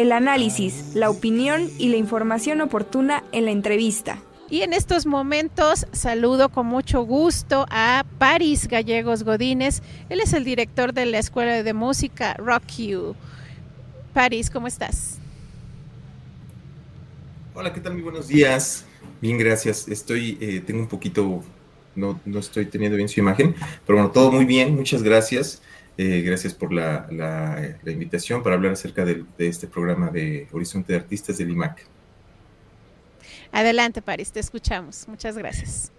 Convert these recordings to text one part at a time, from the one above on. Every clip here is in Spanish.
el análisis, la opinión y la información oportuna en la entrevista. Y en estos momentos saludo con mucho gusto a Paris Gallegos Godínez. Él es el director de la Escuela de Música Rock You. Paris, ¿cómo estás? Hola, ¿qué tal? Muy buenos días. Bien, gracias. Estoy, eh, tengo un poquito, no, no, estoy teniendo bien su imagen, pero bueno, todo muy bien. Muchas gracias. Eh, gracias por la, la, la, invitación para hablar acerca de, de, este programa de Horizonte de Artistas del IMAC. Adelante, Paris, te escuchamos. Muchas gracias.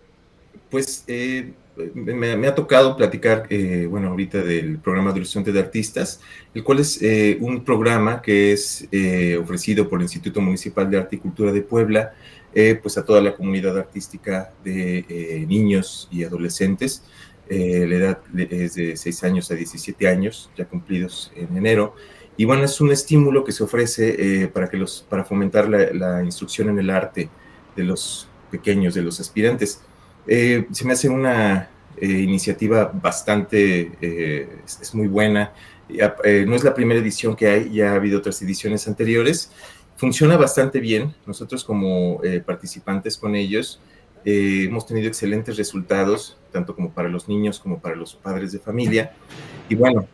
Pues eh, me, me, ha tocado platicar, eh, bueno, ahorita del programa de Horizonte de Artistas, el cual es un programa que es ofrecido por el Instituto Municipal de Arte y Cultura de Puebla, pues a toda la comunidad artística de niños y adolescentes. La edad es de 6 años a 17 años, ya cumplidos en enero. Y bueno, es un estímulo que se ofrece para, que los, para fomentar la, instrucción en el arte de los pequeños, de los aspirantes. Eh, se me hace una eh, iniciativa bastante, eh, es, muy buena. No es la primera edición que hay, ya ha habido otras ediciones anteriores. Funciona bastante bien. Nosotros como participantes con ellos hemos tenido excelentes resultados, tanto como para los niños como para los padres de familia. Y bueno,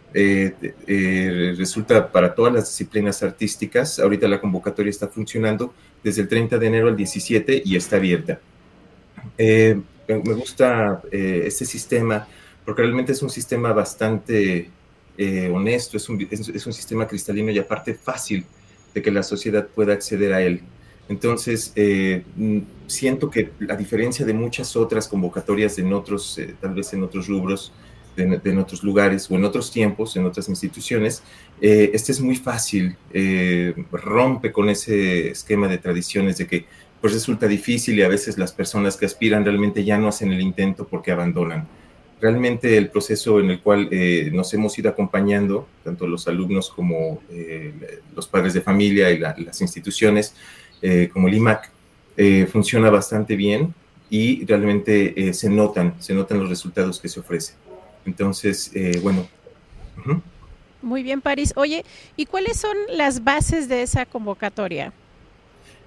resulta para todas las disciplinas artísticas. Ahorita la convocatoria está funcionando desde el 30 de enero al 17 y está abierta. Eh, me gusta eh, este sistema porque realmente es un sistema bastante eh, honesto, es un, es, es un, sistema cristalino y aparte fácil de que la sociedad pueda acceder a él. Entonces, eh, siento que a diferencia de muchas otras convocatorias en otros, eh, tal vez en otros rubros, de, de, en otros lugares o en otros tiempos, en otras instituciones, eh, este es muy fácil, rompe con ese esquema de tradiciones de que pues resulta difícil y a veces las personas que aspiran realmente ya no hacen el intento porque abandonan. Realmente el proceso en el cual eh, nos hemos ido acompañando, tanto los alumnos como eh, los padres de familia y la, las instituciones, eh, como el IMAC, eh, funciona bastante bien y realmente eh, se notan, se notan los resultados que se ofrecen. Entonces, bueno. Uh -huh. Muy bien, París. Oye, ¿y cuáles son las bases de esa convocatoria?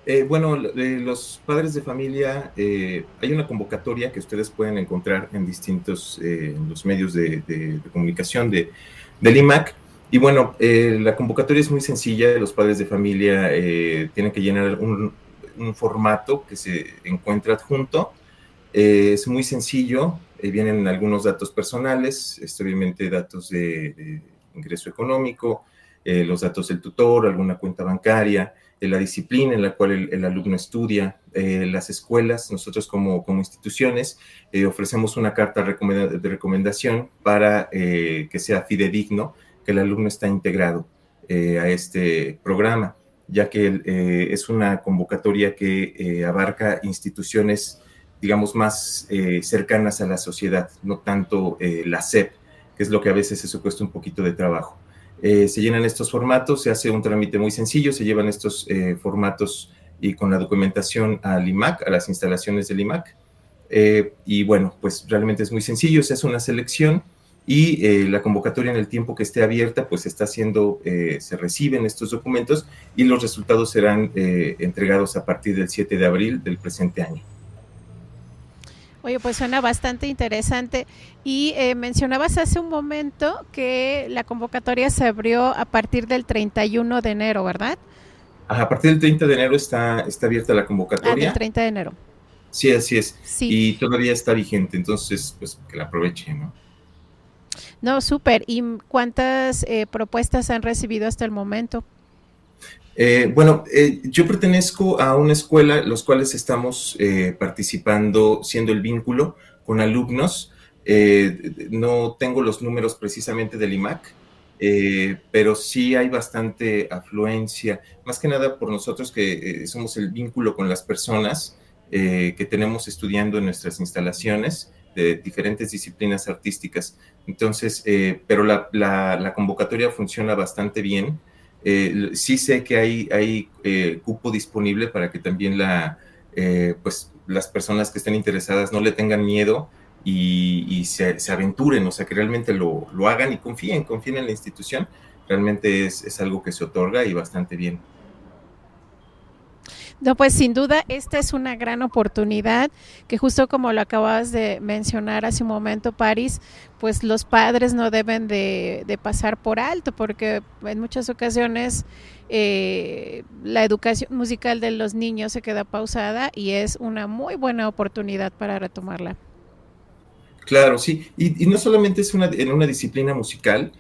Eh, bueno, los padres de familia, eh, hay una convocatoria que ustedes pueden encontrar en distintos en los medios de, de, de comunicación de, del IMAC. Y bueno, la convocatoria es muy sencilla. Los padres de familia tienen que llenar un, un, formato que se encuentra adjunto. es muy sencillo. vienen algunos datos personales, este, obviamente datos de, de ingreso económico, los datos del tutor, alguna cuenta bancaria la disciplina en la cual el, el alumno estudia, eh, las escuelas, nosotros como, como instituciones eh, ofrecemos una carta de recomendación para eh, que sea fidedigno que el alumno está integrado a este programa, ya que es una convocatoria que abarca instituciones, digamos, más cercanas a la sociedad, no tanto la SEP, que es lo que a veces eso cuesta un poquito de trabajo. Eh, se llenan estos formatos, se hace un trámite muy sencillo, se llevan estos eh, formatos y con la documentación al IMAC, a las instalaciones del IMAC. Eh, y bueno, pues realmente es muy sencillo, se hace una selección y eh, la convocatoria en el tiempo que esté abierta, pues está haciendo, se reciben estos documentos y los resultados serán entregados a partir del 7 de abril del presente año. Oye, pues suena bastante interesante. Y eh, mencionabas hace un momento que la convocatoria se abrió a partir del 31 de enero, ¿verdad? A partir del 30 de enero está, está abierta la convocatoria. Ah, del 30 de enero. Sí, así es. Sí. Y todavía está vigente, entonces, pues que la aproveche, ¿no? No, súper. ¿Y cuántas eh, propuestas han recibido hasta el momento? Eh, bueno, eh, yo pertenezco a una escuela, los cuales estamos eh, participando, siendo el vínculo con alumnos. Eh, no tengo los números precisamente del IMAC, pero sí hay bastante afluencia, más que nada por nosotros que somos el vínculo con las personas que tenemos estudiando en nuestras instalaciones de diferentes disciplinas artísticas. Entonces, pero la, la, la convocatoria funciona bastante bien. Eh, sí sé que hay, hay eh, cupo disponible para que también la, eh, pues, las personas que estén interesadas no le tengan miedo y, y se, se, aventuren, o sea, que realmente lo, lo, hagan y confíen, confíen en la institución. realmente es, es algo que se otorga y bastante bien. No, pues sin duda esta es una gran oportunidad que justo como lo acabas de mencionar hace un momento, París, pues los padres no deben de, pasar por alto porque en muchas ocasiones eh, la educación musical de los niños se queda pausada y es una muy buena oportunidad para retomarla. Claro, sí, y, no solamente es una, en una disciplina musical,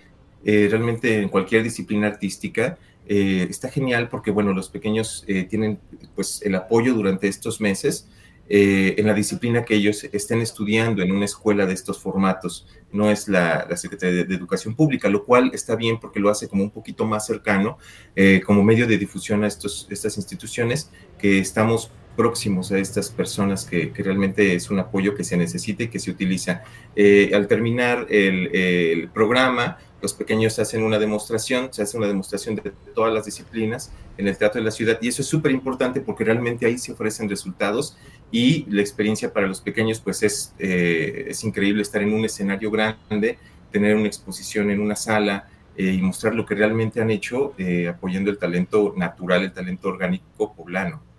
eh, realmente en cualquier disciplina artística, eh, está genial porque, bueno, los pequeños eh, tienen pues el apoyo durante estos meses eh, en la disciplina que ellos estén estudiando en una escuela de estos formatos. No es la, Secretaría de, Educación Pública, lo cual está bien porque lo hace como un poquito más cercano como medio de difusión a estos, estas instituciones que estamos próximos a estas personas que, realmente es un apoyo que se necesita y que se utiliza. al terminar el, el programa, los pequeños hacen una demostración, se hace una demostración de todas las disciplinas en el Teatro de la Ciudad y eso es súper importante porque realmente ahí se ofrecen resultados y la experiencia para los pequeños pues es, eh, es increíble estar en un escenario grande, tener una exposición en una sala eh, y mostrar lo que realmente han hecho eh, apoyando el talento natural, el talento orgánico poblano.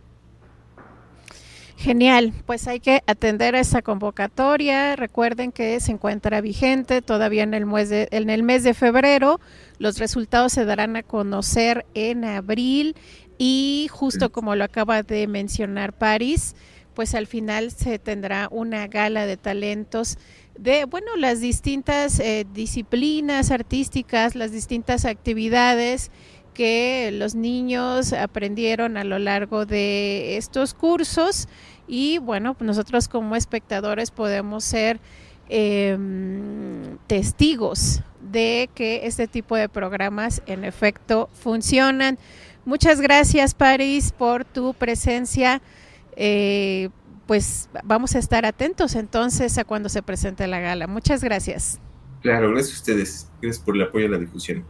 Genial, pues hay que atender a esa convocatoria. Recuerden que se encuentra vigente todavía en el mes de, en el mes de febrero. Los resultados se darán a conocer en abril y justo como lo acaba de mencionar París, pues al final se tendrá una gala de talentos de, bueno, las distintas eh, disciplinas artísticas, las distintas actividades que los niños aprendieron a lo largo de estos cursos y bueno, nosotros como espectadores podemos ser em, testigos de que este tipo de programas en efecto funcionan. Muchas gracias, Paris, por tu presencia. Eh, pues vamos a estar atentos entonces a cuando se presente la gala. Muchas gracias. Claro, gracias a ustedes. Gracias por el apoyo a la difusión.